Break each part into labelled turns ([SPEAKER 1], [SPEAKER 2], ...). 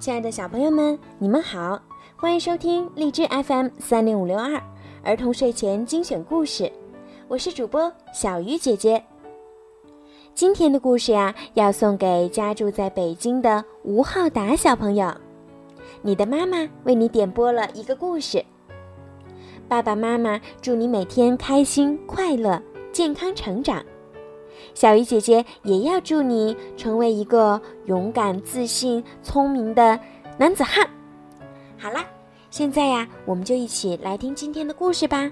[SPEAKER 1] 亲爱的小朋友们，你们好，欢迎收听荔枝 FM 三零五六二儿童睡前精选故事，我是主播小鱼姐姐。今天的故事呀，要送给家住在北京的吴浩达小朋友。你的妈妈为你点播了一个故事。爸爸妈妈祝你每天开心、快乐、健康成长。小鱼姐姐也要祝你成为一个勇敢、自信、聪明的男子汉。好啦，现在呀，我们就一起来听今天的故事吧。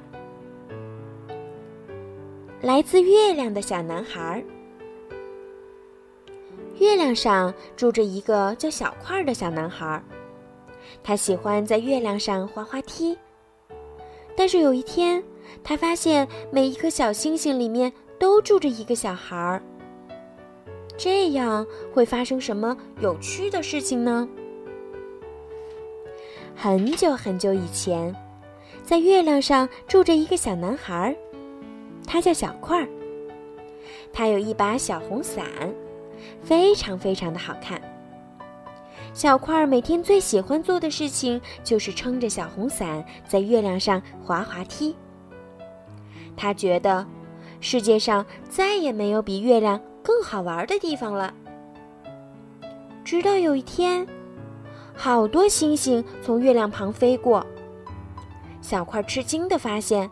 [SPEAKER 1] 来自月亮的小男孩。月亮上住着一个叫小块的小男孩，他喜欢在月亮上滑滑梯。但是有一天，他发现每一颗小星星里面都住着一个小孩儿。这样会发生什么有趣的事情呢？很久很久以前，在月亮上住着一个小男孩儿，他叫小块儿。他有一把小红伞。非常非常的好看。小块儿每天最喜欢做的事情就是撑着小红伞在月亮上滑滑梯。他觉得世界上再也没有比月亮更好玩的地方了。直到有一天，好多星星从月亮旁飞过，小块吃惊的发现，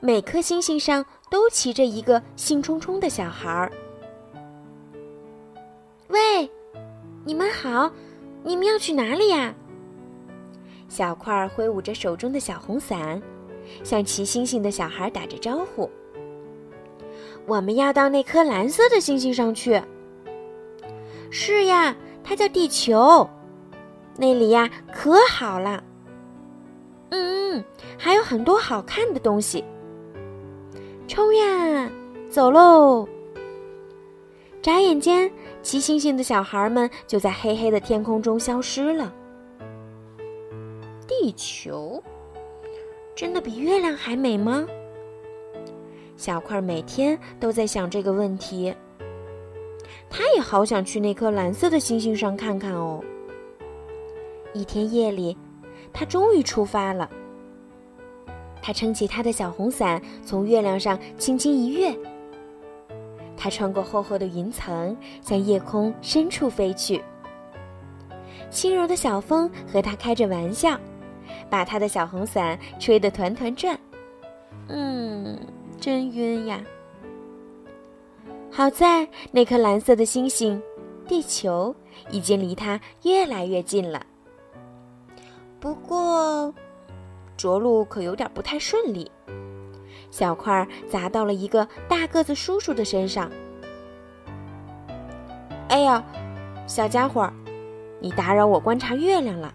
[SPEAKER 1] 每颗星星上都骑着一个兴冲冲的小孩儿。喂，你们好，你们要去哪里呀？小块挥舞着手中的小红伞，向骑星星的小孩打着招呼。我们要到那颗蓝色的星星上去。是呀，它叫地球，那里呀可好了。嗯嗯，还有很多好看的东西。冲呀，走喽！眨眼间。骑星星的小孩们就在黑黑的天空中消失了。地球真的比月亮还美吗？小块每天都在想这个问题。他也好想去那颗蓝色的星星上看看哦。一天夜里，他终于出发了。他撑起他的小红伞，从月亮上轻轻一跃。他穿过厚厚的云层，向夜空深处飞去。轻柔的小风和他开着玩笑，把他的小红伞吹得团团转。嗯，真晕呀！好在那颗蓝色的星星——地球，已经离他越来越近了。不过，着陆可有点不太顺利。小块砸到了一个大个子叔叔的身上。哎呀，小家伙，你打扰我观察月亮了，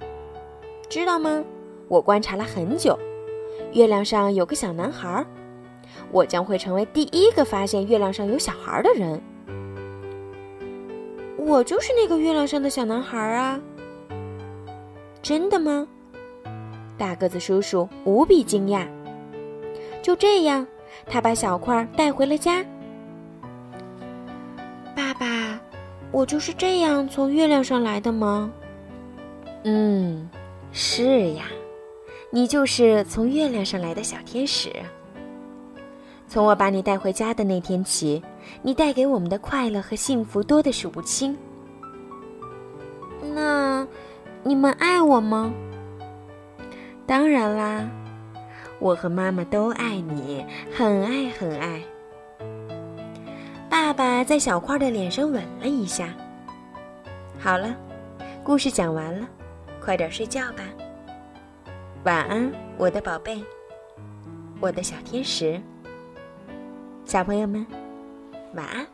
[SPEAKER 1] 知道吗？我观察了很久，月亮上有个小男孩，我将会成为第一个发现月亮上有小孩的人。我就是那个月亮上的小男孩啊！真的吗？大个子叔叔无比惊讶。就这样，他把小块带回了家。爸爸，我就是这样从月亮上来的吗？嗯，是呀，你就是从月亮上来的小天使。从我把你带回家的那天起，你带给我们的快乐和幸福多的数不清。那，你们爱我吗？当然啦。我和妈妈都爱你，很爱很爱。爸爸在小块的脸上吻了一下。好了，故事讲完了，快点睡觉吧。晚安，我的宝贝，我的小天使。chào mừng em vả